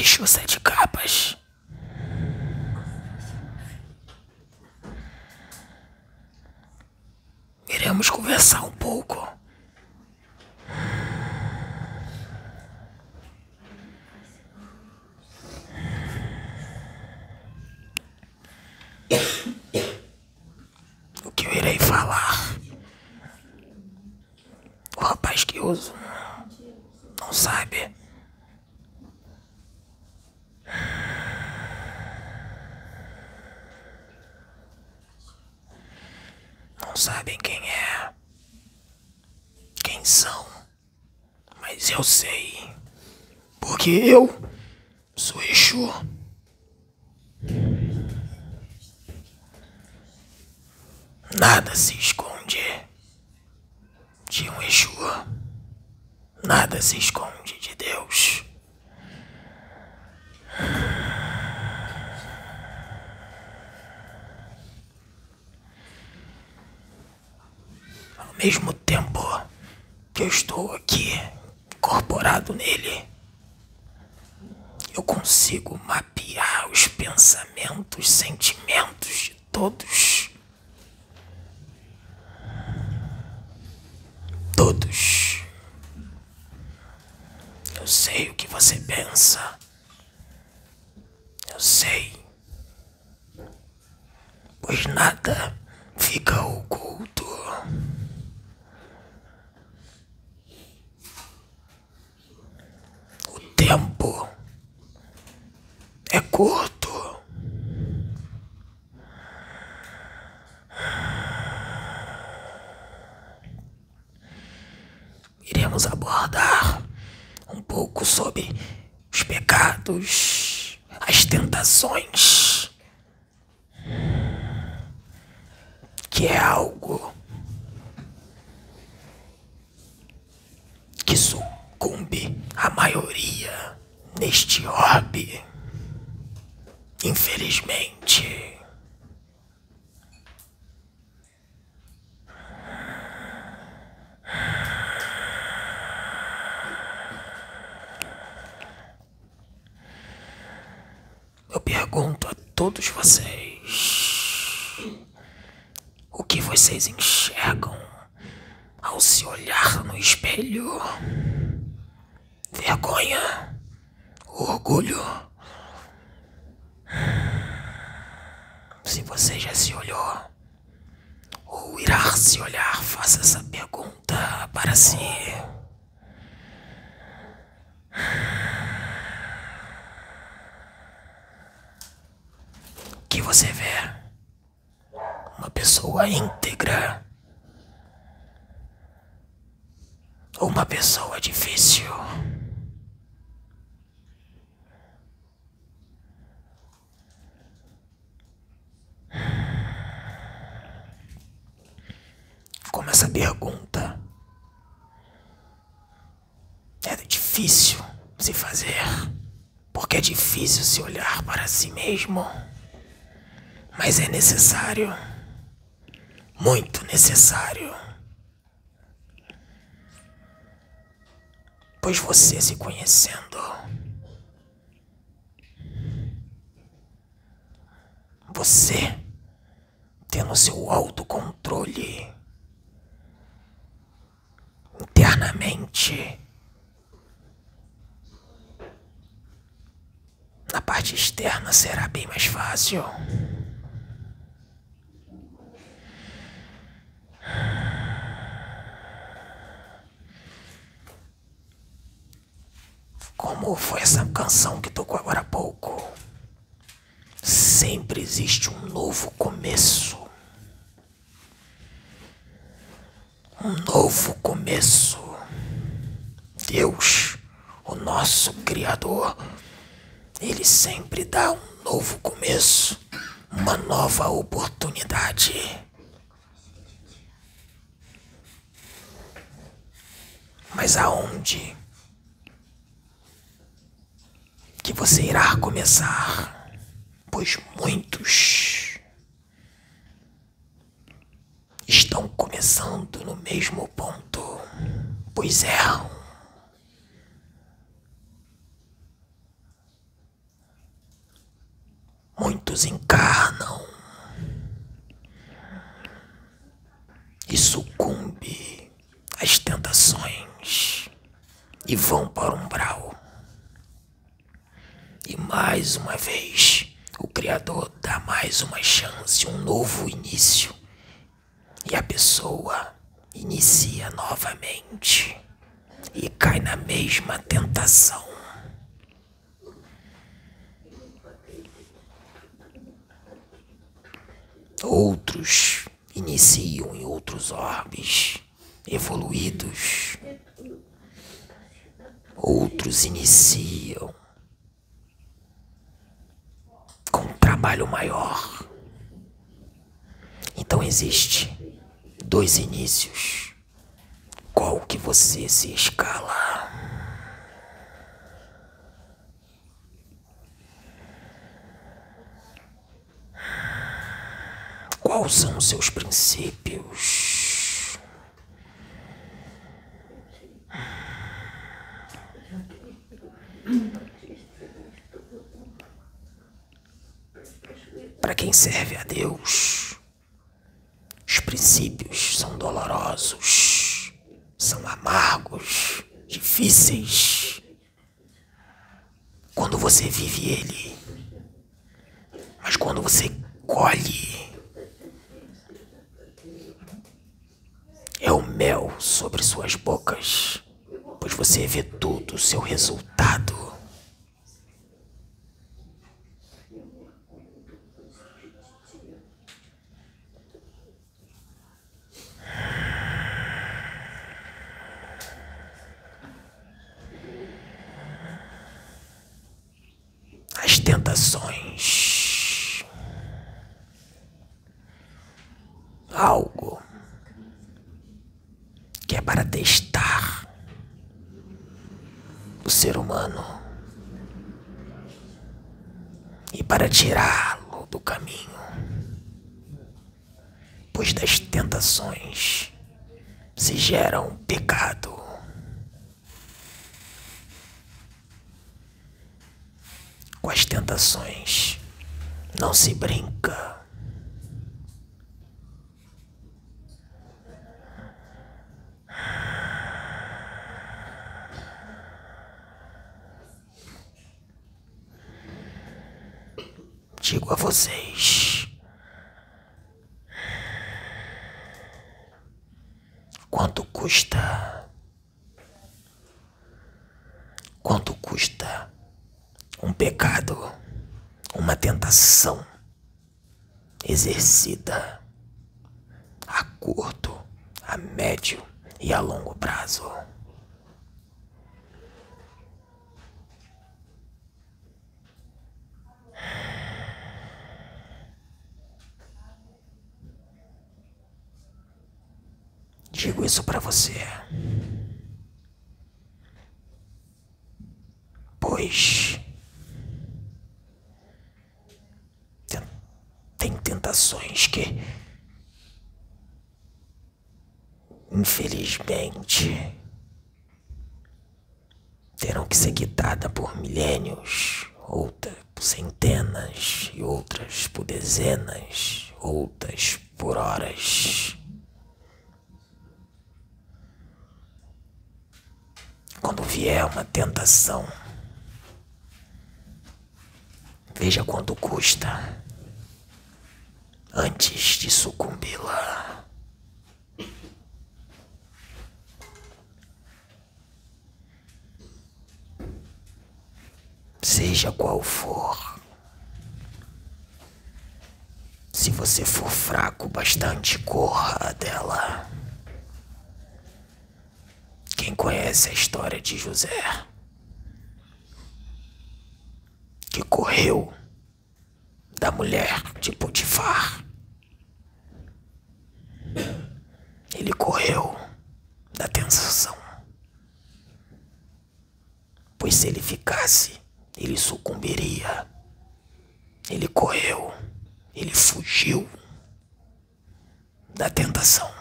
Exu Sete Capas. Iremos conversar um pouco. O que eu irei falar? O rapaz que uso não sabe. Não sabem quem é, quem são, mas eu sei, porque eu sou Exu. Nada se esconde de um Exu. Nada se esconde de Deus. Ao mesmo tempo que eu estou aqui, incorporado nele, eu consigo mapear os pensamentos, sentimentos de todos. Todos. Eu sei o que você pensa. Eu sei. Pois nada fica oculto. O tempo é curto. Iremos abordar um pouco sobre os pecados, as tentações, que é algo que sucumbe a maioria neste orbe. Infelizmente. Eu pergunto a todos vocês: o que vocês enxergam ao se olhar no espelho? Vergonha? Orgulho? Se você já se olhou ou irá se olhar, faça essa pergunta para si. O que você vê? Uma pessoa íntegra ou uma pessoa difícil? Como essa pergunta é difícil se fazer, porque é difícil se olhar para si mesmo, mas é necessário, muito necessário. Pois você se conhecendo, você tendo seu autocontrole internamente. Na parte externa será bem mais fácil. Como foi essa canção que tocou agora há pouco? Sempre existe um novo começo. Um novo começo. Deus, o nosso Criador, Ele sempre dá um novo começo, uma nova oportunidade. Mas aonde que você irá começar? Pois muitos estão começando no mesmo ponto, pois erram. Muitos encarnam e sucumbe às tentações e vão para o umbral. E mais uma vez, o Criador dá mais uma chance, um novo início. E a pessoa inicia novamente e cai na mesma tentação. Outros iniciam em outros orbes evoluídos. Outros iniciam com um trabalho maior. Então existe dois inícios. Qual que você se escala? Princípios? Para quem serve a Deus, os princípios são dolorosos, são amargos, difíceis. Quando você vive ele, mas quando você colhe, é o mel sobre suas bocas, pois você vê todo o seu resultado. As tentações. Algo que é para testar o ser humano e para tirá-lo do caminho, pois das tentações se gera um pecado. Com as tentações não se brinca. digo a vocês. Quanto custa? Quanto custa um pecado, uma tentação exercida a curto, a médio e a longo prazo? Digo isso para você. Pois tem tentações que infelizmente terão que ser quitadas por milênios, outras por centenas e outras por dezenas, outras por horas. Quando vier uma tentação, veja quanto custa antes de sucumbi-la. Seja qual for. Se você for fraco bastante, corra dela. Conhece a história de José? Que correu da mulher de Potifar. Ele correu da tentação. Pois se ele ficasse, ele sucumbiria. Ele correu, ele fugiu da tentação.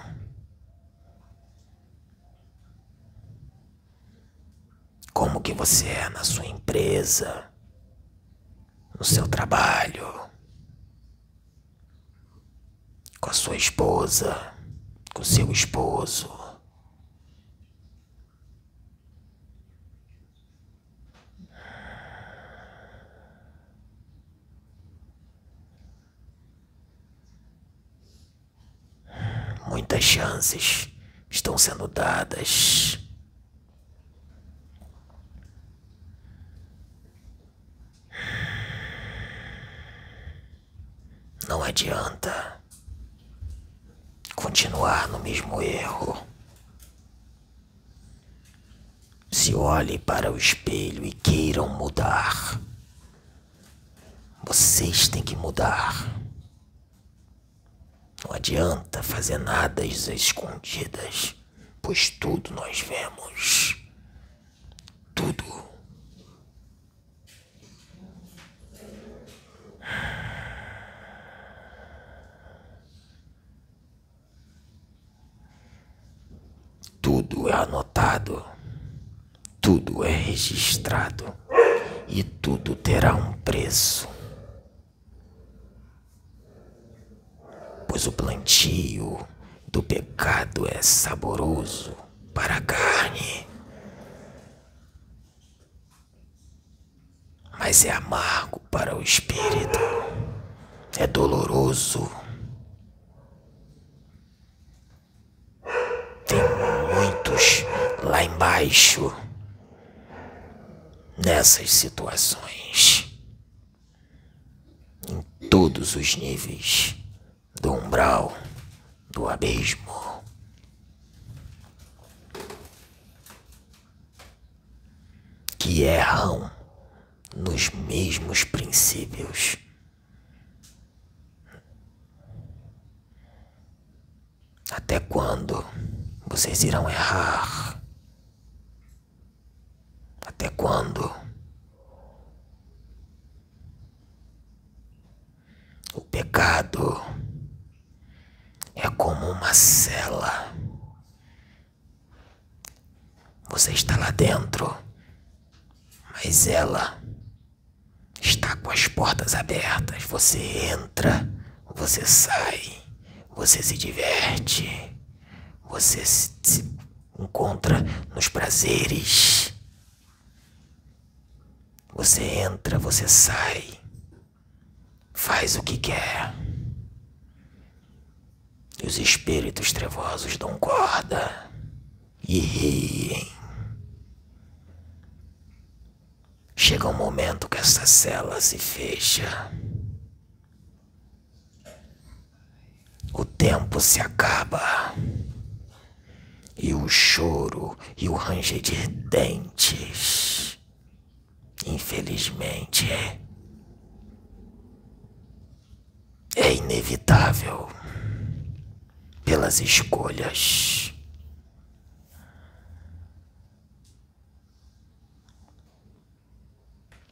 como que você é na sua empresa, no seu trabalho, com a sua esposa, com seu esposo. Muitas chances estão sendo dadas adianta continuar no mesmo erro. Se olhem para o espelho e queiram mudar, vocês têm que mudar. Não adianta fazer nada às escondidas, pois tudo nós vemos. Tudo anotado, tudo é registrado. E tudo terá um preço. Pois o plantio do pecado é saboroso para a carne, mas é amargo para o espírito, é doloroso lá embaixo, nessas situações, em todos os níveis do umbral, do abismo. Que erram nos mesmos princípios. Até quando vocês irão errar? Quando? O pecado é como uma cela. Você está lá dentro, mas ela está com as portas abertas. Você entra, você sai, você se diverte, você se encontra nos prazeres você entra, você sai, faz o que quer. E os espíritos trevosos dão corda e riem. Chega um momento que essa cela se fecha. O tempo se acaba. E o choro e o ranger de dentes Infelizmente, é inevitável pelas escolhas.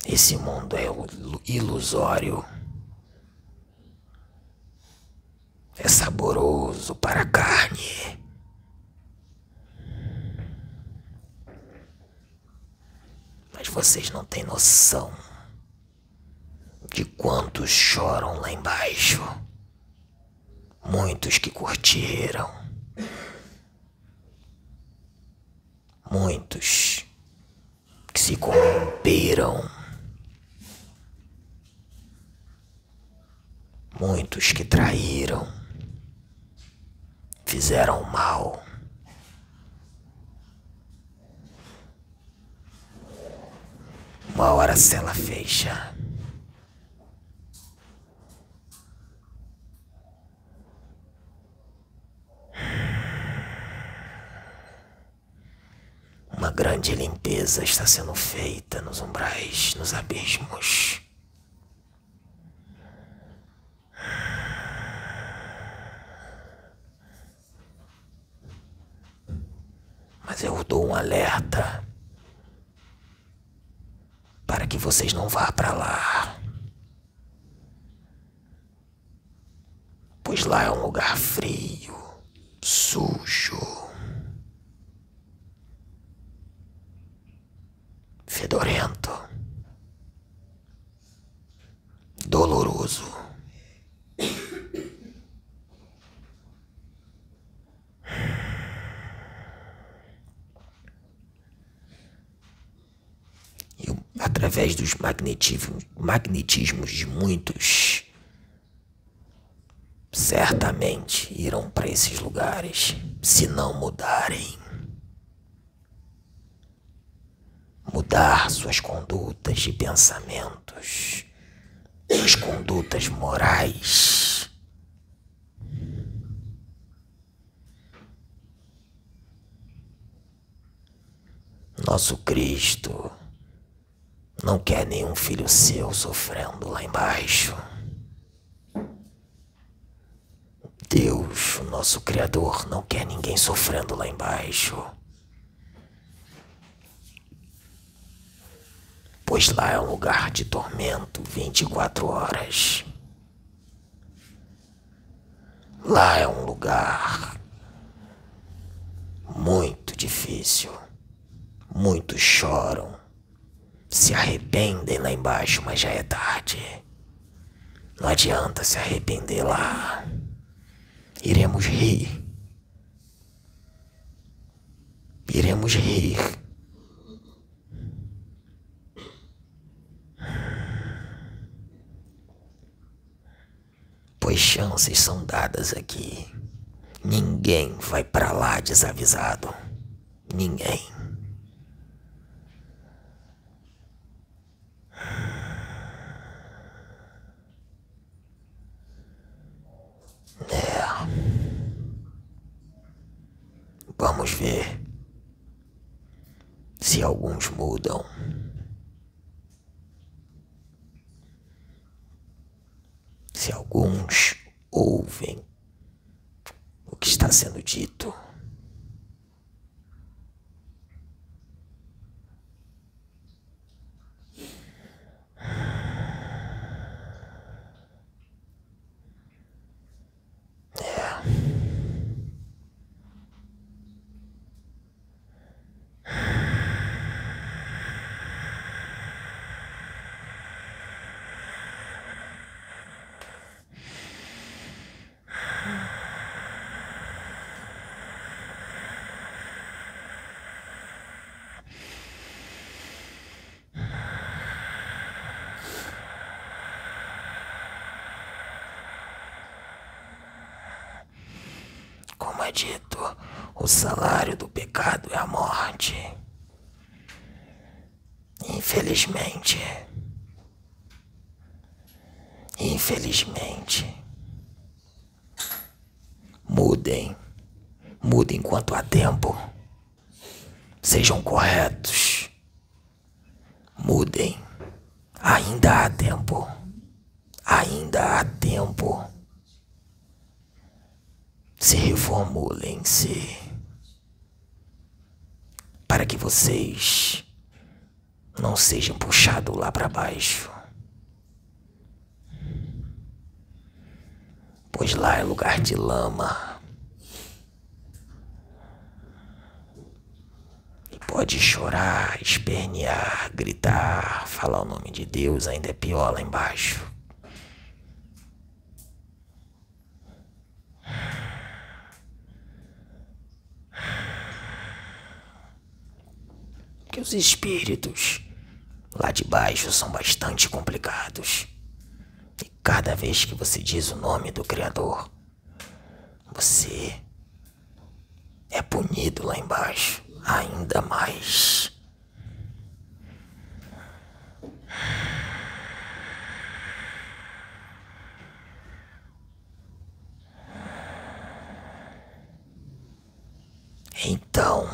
Esse mundo é ilusório. É saboroso para a carne. Mas vocês não têm noção de quantos choram lá embaixo. Muitos que curtiram. Muitos que se corromperam. Muitos que traíram. Fizeram mal. Uma hora a cela fecha. Uma grande limpeza está sendo feita nos umbrais, nos abismos. Mas eu dou um alerta que vocês não vá para lá. Pois lá é um lugar frio, sujo, dos magnetismos, magnetismos de muitos, certamente irão para esses lugares se não mudarem. Mudar suas condutas e pensamentos, suas condutas morais. Nosso Cristo não quer nenhum filho seu sofrendo lá embaixo. Deus, o nosso Criador, não quer ninguém sofrendo lá embaixo. Pois lá é um lugar de tormento 24 horas. Lá é um lugar muito difícil. Muitos choram, se arrependem lá embaixo, mas já é tarde. Não adianta se arrepender lá. Iremos rir. Iremos rir. Pois chances são dadas aqui. Ninguém vai para lá desavisado. Ninguém. Vamos ver se alguns mudam. Se alguns ouvem o que está sendo dito. Dito, o salário do pecado é a morte. Infelizmente. Infelizmente. Mudem. Mudem enquanto há tempo. Sejam corretos. Mudem. Ainda há tempo. Ainda há tempo. Se reformulem-se. Para que vocês não sejam puxados lá para baixo. Pois lá é lugar de lama. E pode chorar, espernear, gritar, falar o nome de Deus, ainda é pior lá embaixo. Os espíritos lá de baixo são bastante complicados. E cada vez que você diz o nome do Criador, você é punido lá embaixo ainda mais. Então,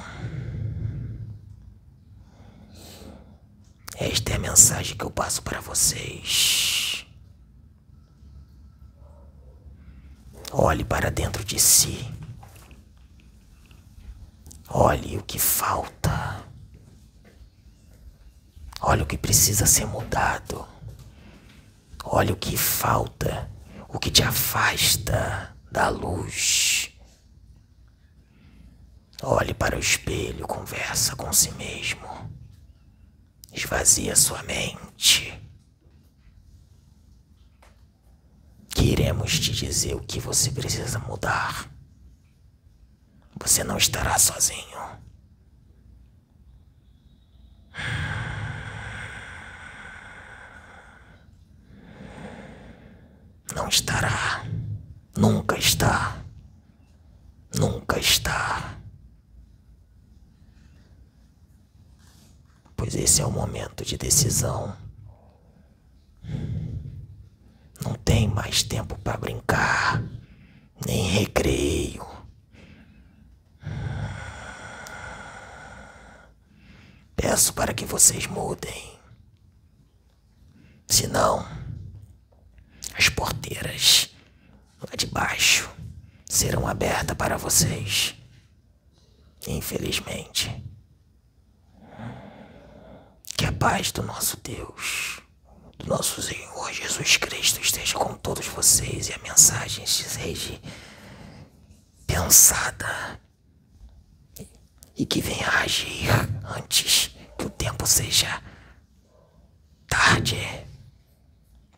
esta é a mensagem que eu passo para vocês. Olhe para dentro de si. Olhe o que falta. Olhe o que precisa ser mudado. Olhe o que falta, o que te afasta da luz. Olhe para o espelho, conversa com si mesmo. Esvazia sua mente. Queremos te dizer o que você precisa mudar. Você não estará sozinho. Não estará. Nunca está. Nunca está. Pois esse é o momento de decisão. Não tem mais tempo para brincar, nem recreio. Peço para que vocês mudem. Senão, as porteiras lá de baixo serão abertas para vocês. Infelizmente. Paz do nosso Deus, do nosso Senhor Jesus Cristo esteja com todos vocês e a mensagem seja pensada e que venha agir antes que o tempo seja tarde.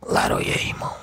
Laroia, irmão.